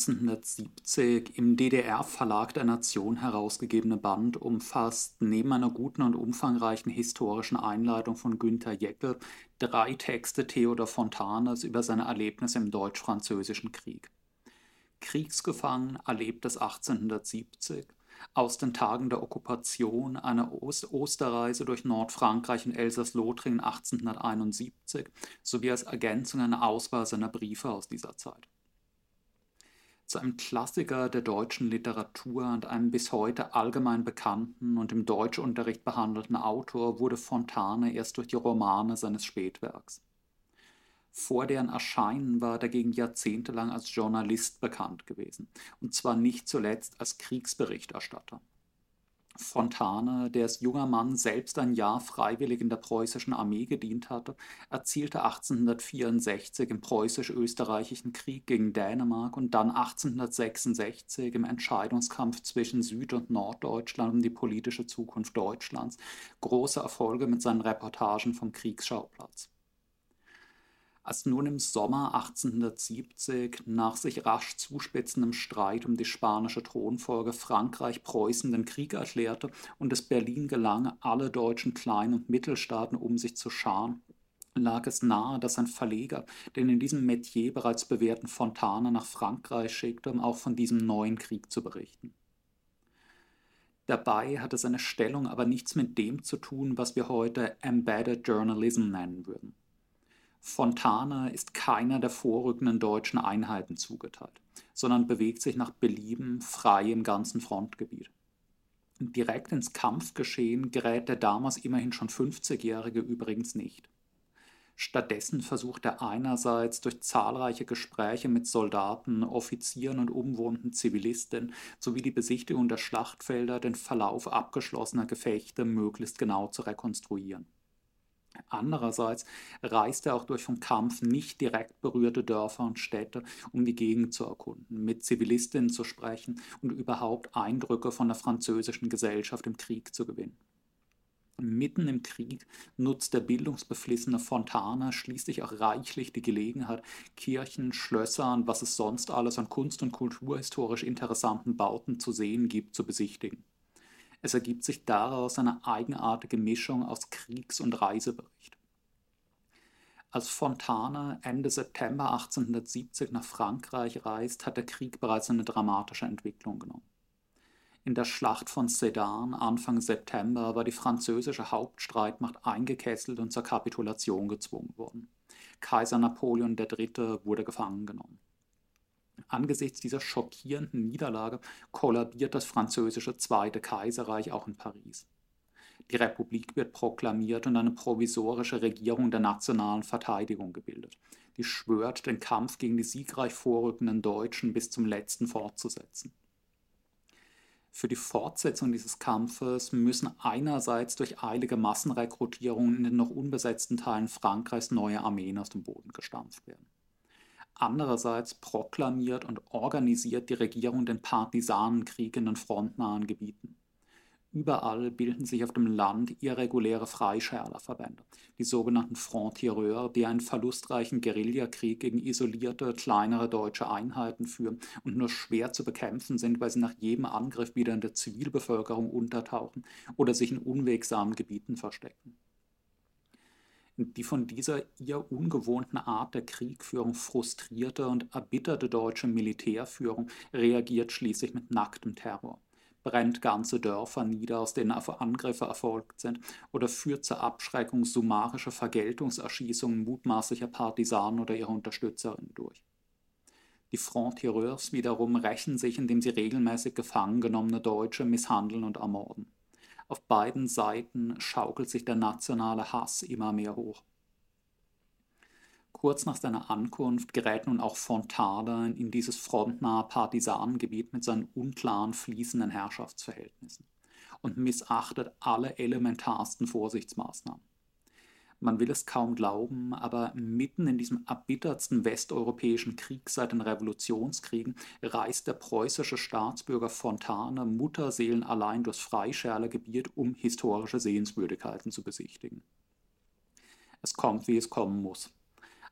Dieser 1970 im DDR-Verlag der Nation herausgegebene Band umfasst neben einer guten und umfangreichen historischen Einleitung von Günter Jeckel drei Texte Theodor Fontanes über seine Erlebnisse im Deutsch-Französischen Krieg. Kriegsgefangen erlebt es 1870, aus den Tagen der Okkupation eine Ost Osterreise durch Nordfrankreich und Elsass-Lothringen 1871 sowie als Ergänzung eine Auswahl seiner Briefe aus dieser Zeit. Zu einem Klassiker der deutschen Literatur und einem bis heute allgemein bekannten und im Deutschunterricht behandelten Autor wurde Fontane erst durch die Romane seines Spätwerks. Vor deren Erscheinen war er dagegen jahrzehntelang als Journalist bekannt gewesen, und zwar nicht zuletzt als Kriegsberichterstatter. Fontane, der als junger Mann selbst ein Jahr freiwillig in der preußischen Armee gedient hatte, erzielte 1864 im preußisch-österreichischen Krieg gegen Dänemark und dann 1866 im Entscheidungskampf zwischen Süd- und Norddeutschland um die politische Zukunft Deutschlands. Große Erfolge mit seinen Reportagen vom Kriegsschauplatz als nun im Sommer 1870 nach sich rasch zuspitzendem Streit um die spanische Thronfolge Frankreich Preußen den Krieg erklärte und es Berlin gelang, alle deutschen Klein- und Mittelstaaten um sich zu scharen, lag es nahe, dass ein Verleger den in diesem Metier bereits bewährten Fontane nach Frankreich schickte, um auch von diesem neuen Krieg zu berichten. Dabei hatte seine Stellung aber nichts mit dem zu tun, was wir heute Embedded Journalism nennen würden. Fontane ist keiner der vorrückenden deutschen Einheiten zugeteilt, sondern bewegt sich nach Belieben frei im ganzen Frontgebiet. Direkt ins Kampfgeschehen gerät der damals immerhin schon 50-Jährige übrigens nicht. Stattdessen versucht er einerseits durch zahlreiche Gespräche mit Soldaten, Offizieren und umwohnten Zivilisten sowie die Besichtigung der Schlachtfelder den Verlauf abgeschlossener Gefechte möglichst genau zu rekonstruieren. Andererseits reist er auch durch vom Kampf nicht direkt berührte Dörfer und Städte, um die Gegend zu erkunden, mit Zivilistinnen zu sprechen und überhaupt Eindrücke von der französischen Gesellschaft im Krieg zu gewinnen. Mitten im Krieg nutzt der bildungsbeflissene Fontana schließlich auch reichlich die Gelegenheit, Kirchen, Schlösser und was es sonst alles an kunst- und kulturhistorisch interessanten Bauten zu sehen gibt, zu besichtigen. Es ergibt sich daraus eine eigenartige Mischung aus Kriegs- und Reisebericht. Als Fontane Ende September 1870 nach Frankreich reist, hat der Krieg bereits eine dramatische Entwicklung genommen. In der Schlacht von Sedan Anfang September war die französische Hauptstreitmacht eingekesselt und zur Kapitulation gezwungen worden. Kaiser Napoleon III. wurde gefangen genommen. Angesichts dieser schockierenden Niederlage kollabiert das französische Zweite Kaiserreich auch in Paris. Die Republik wird proklamiert und eine provisorische Regierung der nationalen Verteidigung gebildet, die schwört, den Kampf gegen die siegreich vorrückenden Deutschen bis zum letzten fortzusetzen. Für die Fortsetzung dieses Kampfes müssen einerseits durch eilige Massenrekrutierungen in den noch unbesetzten Teilen Frankreichs neue Armeen aus dem Boden gestampft werden. Andererseits proklamiert und organisiert die Regierung den Partisanenkrieg in den frontnahen Gebieten. Überall bilden sich auf dem Land irreguläre Freischärlerverbände, die sogenannten Frontières, die einen verlustreichen Guerillakrieg gegen isolierte, kleinere deutsche Einheiten führen und nur schwer zu bekämpfen sind, weil sie nach jedem Angriff wieder in der Zivilbevölkerung untertauchen oder sich in unwegsamen Gebieten verstecken. Die von dieser ihr ungewohnten Art der Kriegführung frustrierte und erbitterte deutsche Militärführung reagiert schließlich mit nacktem Terror, brennt ganze Dörfer nieder, aus denen Angriffe erfolgt sind, oder führt zur Abschreckung summarische Vergeltungserschießungen mutmaßlicher Partisanen oder ihrer Unterstützerinnen durch. Die Frontières wiederum rächen sich, indem sie regelmäßig gefangen genommene Deutsche misshandeln und ermorden. Auf beiden Seiten schaukelt sich der nationale Hass immer mehr hoch. Kurz nach seiner Ankunft gerät nun auch Fontane in dieses frontnahe Partisanengebiet mit seinen unklaren fließenden Herrschaftsverhältnissen und missachtet alle elementarsten Vorsichtsmaßnahmen. Man will es kaum glauben, aber mitten in diesem erbittertsten westeuropäischen Krieg seit den Revolutionskriegen reist der preußische Staatsbürger Fontane Mutterseelen allein durchs Freischärlergebiet, um historische Sehenswürdigkeiten zu besichtigen. Es kommt, wie es kommen muss.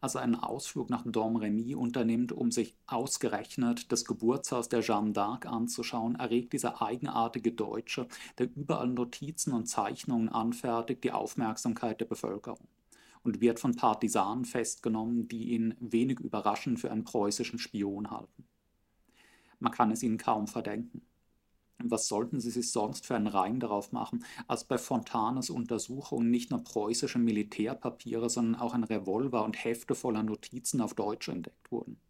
Als er einen Ausflug nach Domremy unternimmt, um sich ausgerechnet das Geburtshaus der Jeanne d'Arc anzuschauen, erregt dieser eigenartige Deutsche, der überall Notizen und Zeichnungen anfertigt, die Aufmerksamkeit der Bevölkerung und wird von Partisanen festgenommen, die ihn wenig überraschend für einen preußischen Spion halten. Man kann es ihnen kaum verdenken. Was sollten sie sich sonst für einen Reim darauf machen, als bei Fontanes Untersuchung nicht nur preußische Militärpapiere, sondern auch ein Revolver und Hefte voller Notizen auf Deutsch entdeckt wurden?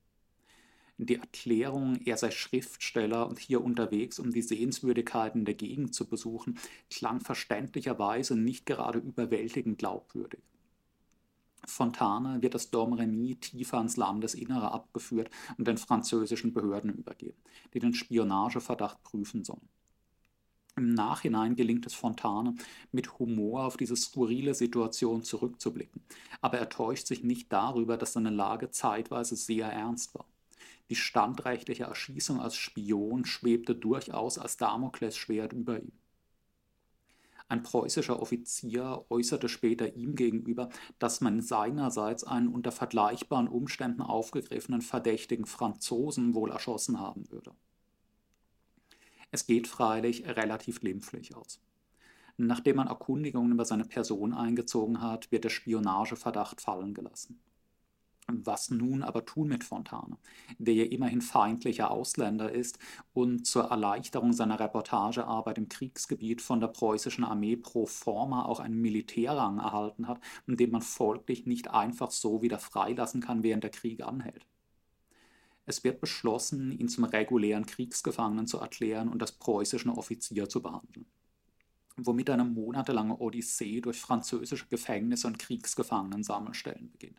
Die Erklärung, er sei Schriftsteller und hier unterwegs, um die Sehenswürdigkeiten der Gegend zu besuchen, klang verständlicherweise nicht gerade überwältigend glaubwürdig. Fontane wird das Domremy tiefer ins Landesinnere abgeführt und den französischen Behörden übergeben, die den Spionageverdacht prüfen sollen. Im Nachhinein gelingt es Fontane, mit Humor auf diese skurrile Situation zurückzublicken, aber er täuscht sich nicht darüber, dass seine Lage zeitweise sehr ernst war. Die standrechtliche Erschießung als Spion schwebte durchaus als Damoklesschwert über ihm. Ein preußischer Offizier äußerte später ihm gegenüber, dass man seinerseits einen unter vergleichbaren Umständen aufgegriffenen verdächtigen Franzosen wohl erschossen haben würde. Es geht freilich relativ glimpflich aus. Nachdem man Erkundigungen über seine Person eingezogen hat, wird der Spionageverdacht fallen gelassen. Was nun aber tun mit Fontane, der ja immerhin feindlicher Ausländer ist und zur Erleichterung seiner Reportagearbeit im Kriegsgebiet von der preußischen Armee pro forma auch einen Militärrang erhalten hat den man folglich nicht einfach so wieder freilassen kann, während der Krieg anhält? Es wird beschlossen, ihn zum regulären Kriegsgefangenen zu erklären und als preußischen Offizier zu behandeln womit eine monatelange Odyssee durch französische Gefängnisse und Kriegsgefangenensammelstellen beginnt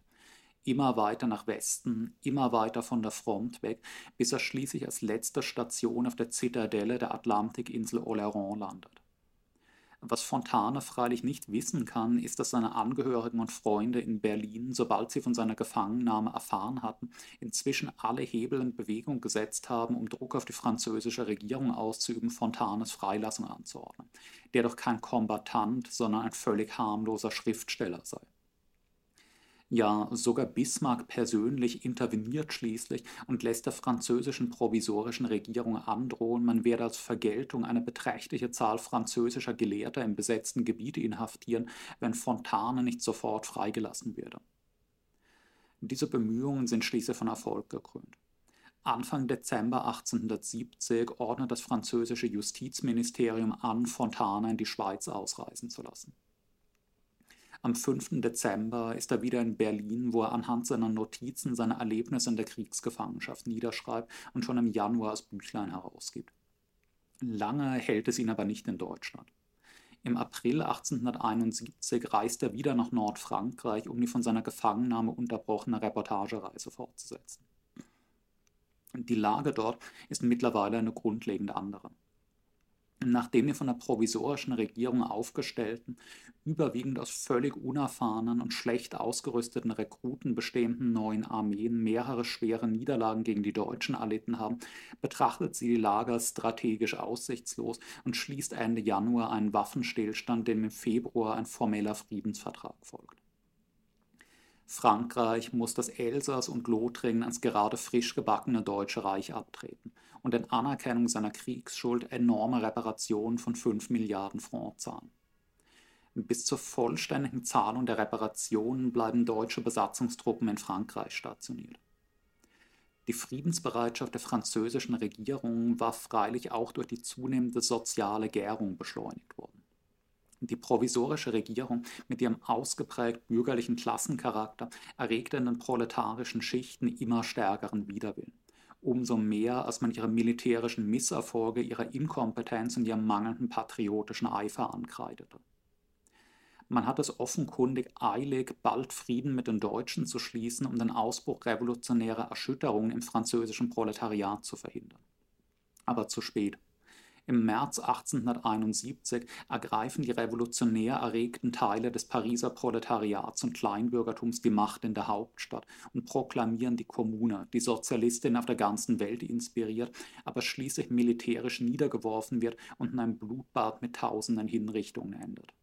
immer weiter nach Westen, immer weiter von der Front weg, bis er schließlich als letzte Station auf der Zitadelle der Atlantikinsel Oleron landet. Was Fontane freilich nicht wissen kann, ist, dass seine Angehörigen und Freunde in Berlin, sobald sie von seiner Gefangennahme erfahren hatten, inzwischen alle Hebel in Bewegung gesetzt haben, um Druck auf die französische Regierung auszuüben, Fontanes Freilassung anzuordnen, der doch kein Kombatant, sondern ein völlig harmloser Schriftsteller sei. Ja, sogar Bismarck persönlich interveniert schließlich und lässt der französischen provisorischen Regierung androhen, man werde als Vergeltung eine beträchtliche Zahl französischer Gelehrter im besetzten Gebiet inhaftieren, wenn Fontane nicht sofort freigelassen werde. Diese Bemühungen sind schließlich von Erfolg gekrönt. Anfang Dezember 1870 ordnet das französische Justizministerium an, Fontane in die Schweiz ausreisen zu lassen. Am 5. Dezember ist er wieder in Berlin, wo er anhand seiner Notizen seine Erlebnisse in der Kriegsgefangenschaft niederschreibt und schon im Januar das Büchlein herausgibt. Lange hält es ihn aber nicht in Deutschland. Im April 1871 reist er wieder nach Nordfrankreich, um die von seiner Gefangennahme unterbrochene Reportagereise fortzusetzen. Die Lage dort ist mittlerweile eine grundlegend andere nachdem die von der provisorischen Regierung aufgestellten, überwiegend aus völlig unerfahrenen und schlecht ausgerüsteten Rekruten bestehenden neuen Armeen mehrere schwere Niederlagen gegen die Deutschen erlitten haben, betrachtet sie die Lage als strategisch aussichtslos und schließt Ende Januar einen Waffenstillstand, dem im Februar ein formeller Friedensvertrag folgt. Frankreich muss das Elsass und Lothringen ans gerade frisch gebackene Deutsche Reich abtreten und in Anerkennung seiner Kriegsschuld enorme Reparationen von 5 Milliarden Francs zahlen. Bis zur vollständigen Zahlung der Reparationen bleiben deutsche Besatzungstruppen in Frankreich stationiert. Die Friedensbereitschaft der französischen Regierung war freilich auch durch die zunehmende soziale Gärung beschleunigt worden. Die provisorische Regierung mit ihrem ausgeprägt bürgerlichen Klassencharakter erregte in den proletarischen Schichten immer stärkeren Widerwillen. Umso mehr, als man ihre militärischen Misserfolge, ihre Inkompetenz und ihren mangelnden patriotischen Eifer ankreidete. Man hat es offenkundig eilig, bald Frieden mit den Deutschen zu schließen, um den Ausbruch revolutionärer Erschütterungen im französischen Proletariat zu verhindern. Aber zu spät. Im März 1871 ergreifen die revolutionär erregten Teile des Pariser Proletariats und Kleinbürgertums die Macht in der Hauptstadt und proklamieren die Kommune, die Sozialistin auf der ganzen Welt inspiriert, aber schließlich militärisch niedergeworfen wird und in einem Blutbad mit tausenden Hinrichtungen endet.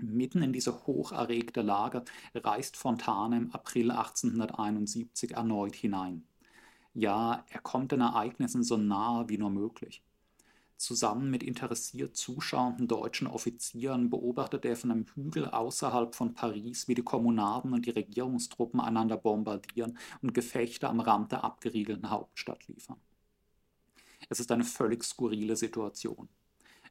Mitten in diese hoch erregte Lage reist Fontane im April 1871 erneut hinein. Ja, er kommt den Ereignissen so nahe wie nur möglich. Zusammen mit interessiert zuschauenden deutschen Offizieren beobachtet er von einem Hügel außerhalb von Paris, wie die Kommunaden und die Regierungstruppen einander bombardieren und Gefechte am Rand der abgeriegelten Hauptstadt liefern. Es ist eine völlig skurrile Situation.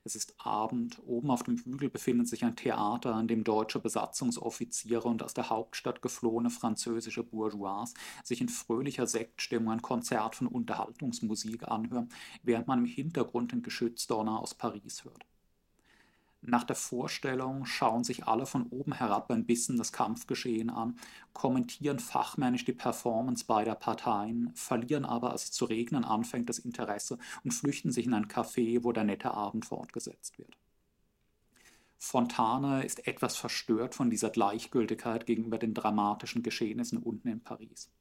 Es ist Abend, oben auf dem Hügel befindet sich ein Theater, an dem deutsche Besatzungsoffiziere und aus der Hauptstadt geflohene französische Bourgeois sich in fröhlicher Sektstimmung ein Konzert von Unterhaltungsmusik anhören, während man im Hintergrund den Geschützdonner aus Paris hört. Nach der Vorstellung schauen sich alle von oben herab ein bisschen das Kampfgeschehen an, kommentieren fachmännisch die Performance beider Parteien, verlieren aber, als es zu regnen anfängt, das Interesse und flüchten sich in ein Café, wo der nette Abend fortgesetzt wird. Fontane ist etwas verstört von dieser Gleichgültigkeit gegenüber den dramatischen Geschehnissen unten in Paris.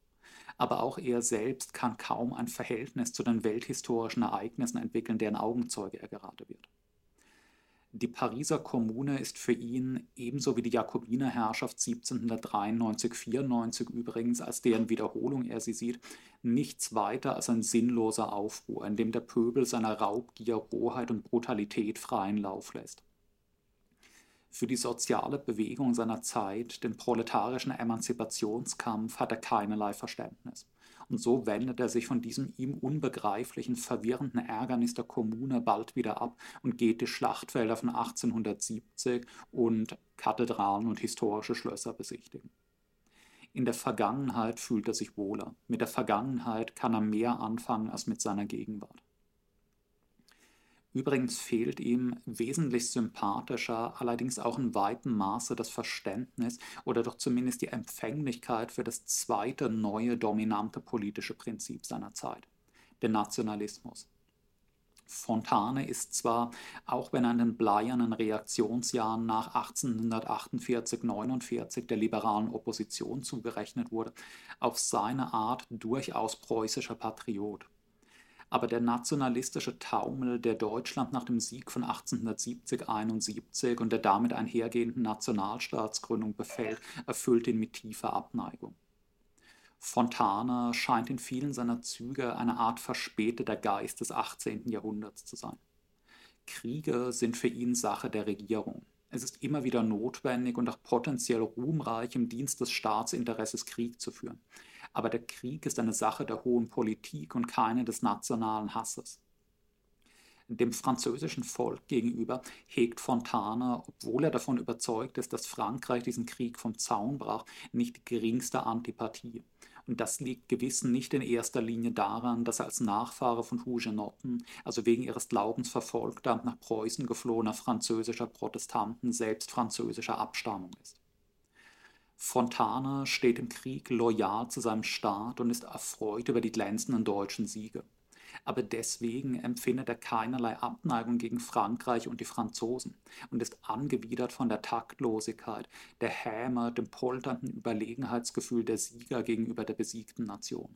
Aber auch er selbst kann kaum ein Verhältnis zu den welthistorischen Ereignissen entwickeln, deren Augenzeuge er gerade wird. Die Pariser Kommune ist für ihn ebenso wie die Jakobinerherrschaft 1793-94 übrigens, als deren Wiederholung er sie sieht, nichts weiter als ein sinnloser Aufruhr, in dem der Pöbel seiner Raubgier, Rohheit und Brutalität freien Lauf lässt. Für die soziale Bewegung seiner Zeit, den proletarischen Emanzipationskampf, hat er keinerlei Verständnis und so wendet er sich von diesem ihm unbegreiflichen, verwirrenden Ärgernis der Kommune bald wieder ab und geht die Schlachtfelder von 1870 und Kathedralen und historische Schlösser besichtigen. In der Vergangenheit fühlt er sich wohler. Mit der Vergangenheit kann er mehr anfangen als mit seiner Gegenwart. Übrigens fehlt ihm wesentlich sympathischer, allerdings auch in weitem Maße das Verständnis oder doch zumindest die Empfänglichkeit für das zweite neue dominante politische Prinzip seiner Zeit, den Nationalismus. Fontane ist zwar, auch wenn er in den bleiernen Reaktionsjahren nach 1848-49 der liberalen Opposition zugerechnet wurde, auf seine Art durchaus preußischer Patriot aber der nationalistische Taumel, der Deutschland nach dem Sieg von 1870-71 und der damit einhergehenden Nationalstaatsgründung befällt, erfüllt ihn mit tiefer Abneigung. Fontana scheint in vielen seiner Züge eine Art verspäteter Geist des 18. Jahrhunderts zu sein. Kriege sind für ihn Sache der Regierung. Es ist immer wieder notwendig und auch potenziell ruhmreich im Dienst des Staatsinteresses Krieg zu führen aber der Krieg ist eine Sache der hohen Politik und keine des nationalen Hasses. Dem französischen Volk gegenüber hegt Fontana, obwohl er davon überzeugt ist, dass Frankreich diesen Krieg vom Zaun brach, nicht die geringste Antipathie. Und das liegt gewiss nicht in erster Linie daran, dass er als Nachfahre von Hugenotten, also wegen ihres Glaubens verfolgter, nach Preußen geflohener französischer Protestanten, selbst französischer Abstammung ist. Fontana steht im Krieg loyal zu seinem Staat und ist erfreut über die glänzenden deutschen Siege. Aber deswegen empfindet er keinerlei Abneigung gegen Frankreich und die Franzosen und ist angewidert von der Taktlosigkeit, der Häme, dem polternden Überlegenheitsgefühl der Sieger gegenüber der besiegten Nation.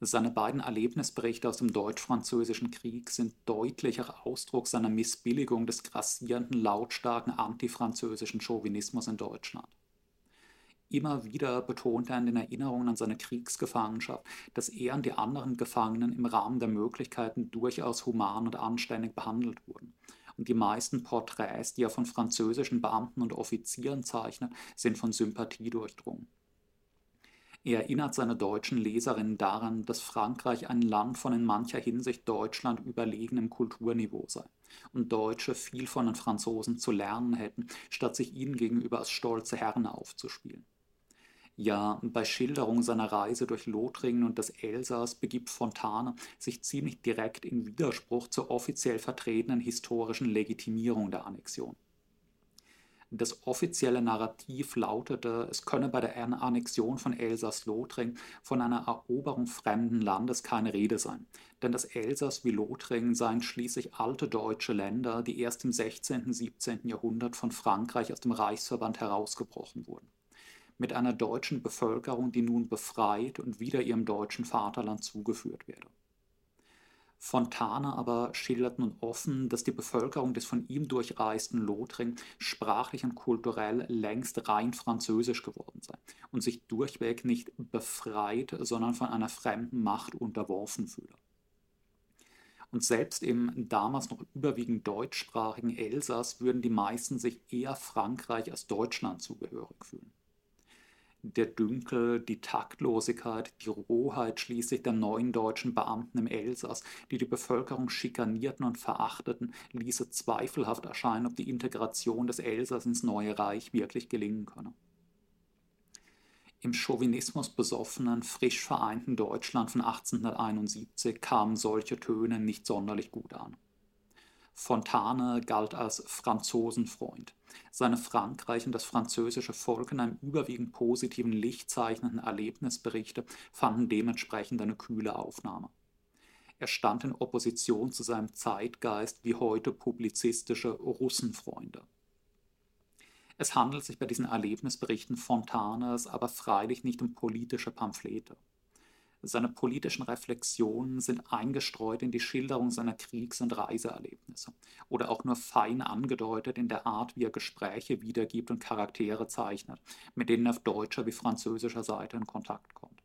Seine beiden Erlebnisberichte aus dem Deutsch-Französischen Krieg sind deutlicher Ausdruck seiner Missbilligung des grassierenden, lautstarken antifranzösischen Chauvinismus in Deutschland. Immer wieder betont er in den Erinnerungen an seine Kriegsgefangenschaft, dass er und die anderen Gefangenen im Rahmen der Möglichkeiten durchaus human und anständig behandelt wurden. Und die meisten Porträts, die er von französischen Beamten und Offizieren zeichnet, sind von Sympathie durchdrungen. Er erinnert seine deutschen Leserinnen daran, dass Frankreich ein Land von in mancher Hinsicht Deutschland überlegenem Kulturniveau sei und Deutsche viel von den Franzosen zu lernen hätten, statt sich ihnen gegenüber als stolze Herren aufzuspielen. Ja, bei Schilderung seiner Reise durch Lothringen und das Elsass begibt Fontane sich ziemlich direkt in Widerspruch zur offiziell vertretenen historischen Legitimierung der Annexion. Das offizielle Narrativ lautete, es könne bei der Annexion von Elsass-Lothringen von einer Eroberung fremden Landes keine Rede sein, denn das Elsass wie Lothringen seien schließlich alte deutsche Länder, die erst im 16. und 17. Jahrhundert von Frankreich aus dem Reichsverband herausgebrochen wurden mit einer deutschen Bevölkerung, die nun befreit und wieder ihrem deutschen Vaterland zugeführt werde. Fontane aber schildert nun offen, dass die Bevölkerung des von ihm durchreisten Lothringen sprachlich und kulturell längst rein französisch geworden sei und sich durchweg nicht befreit, sondern von einer fremden Macht unterworfen fühle. Und selbst im damals noch überwiegend deutschsprachigen Elsass würden die meisten sich eher Frankreich als Deutschland zugehörig fühlen der Dünkel, die Taktlosigkeit, die Rohheit schließlich der neuen deutschen Beamten im Elsass, die die Bevölkerung schikanierten und verachteten, ließe zweifelhaft erscheinen, ob die Integration des Elsass ins neue Reich wirklich gelingen könne. Im Chauvinismus besoffenen, frisch vereinten Deutschland von 1871 kamen solche Töne nicht sonderlich gut an. Fontane galt als Franzosenfreund. Seine Frankreich und das französische Volk in einem überwiegend positiven Licht zeichnenden Erlebnisberichte fanden dementsprechend eine kühle Aufnahme. Er stand in Opposition zu seinem Zeitgeist wie heute publizistische Russenfreunde. Es handelt sich bei diesen Erlebnisberichten Fontanes aber freilich nicht um politische Pamphlete. Seine politischen Reflexionen sind eingestreut in die Schilderung seiner Kriegs- und Reiseerlebnisse oder auch nur fein angedeutet in der Art, wie er Gespräche wiedergibt und Charaktere zeichnet, mit denen er auf deutscher wie französischer Seite in Kontakt kommt.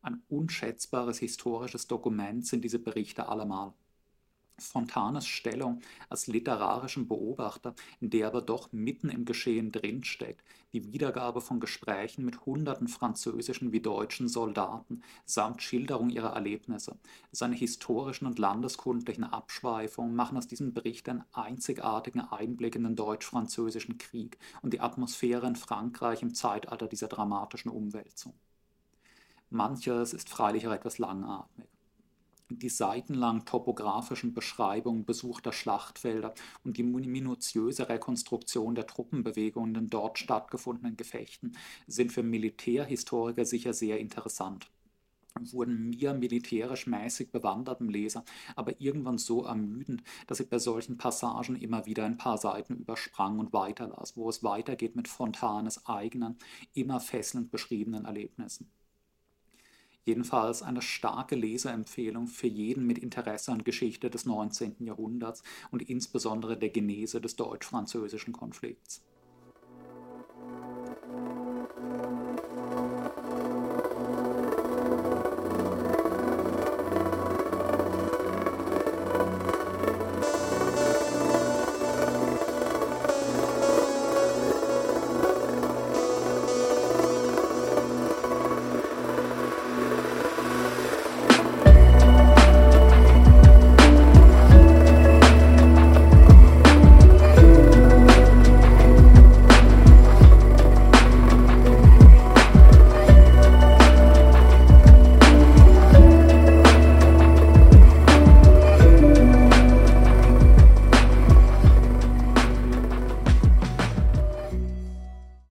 Ein unschätzbares historisches Dokument sind diese Berichte allemal. Fontanes Stellung als literarischen Beobachter, in der aber doch mitten im Geschehen drinsteckt, die Wiedergabe von Gesprächen mit hunderten französischen wie deutschen Soldaten samt Schilderung ihrer Erlebnisse, seine historischen und landeskundlichen Abschweifungen machen aus diesem Bericht einen einzigartigen Einblick in den deutsch-französischen Krieg und die Atmosphäre in Frankreich im Zeitalter dieser dramatischen Umwälzung. Manches ist freilich auch etwas langatmig die seitenlangen topografischen Beschreibungen besuchter Schlachtfelder und die minutiöse Rekonstruktion der Truppenbewegungen in den dort stattgefundenen Gefechten sind für Militärhistoriker sicher sehr interessant wurden mir militärisch mäßig bewanderten Leser aber irgendwann so ermüdend, dass ich bei solchen Passagen immer wieder ein paar Seiten übersprang und weiterlas, wo es weitergeht mit Fontanes eigenen, immer fesselnd beschriebenen Erlebnissen. Jedenfalls eine starke Leseempfehlung für jeden mit Interesse an Geschichte des 19. Jahrhunderts und insbesondere der Genese des deutsch-französischen Konflikts.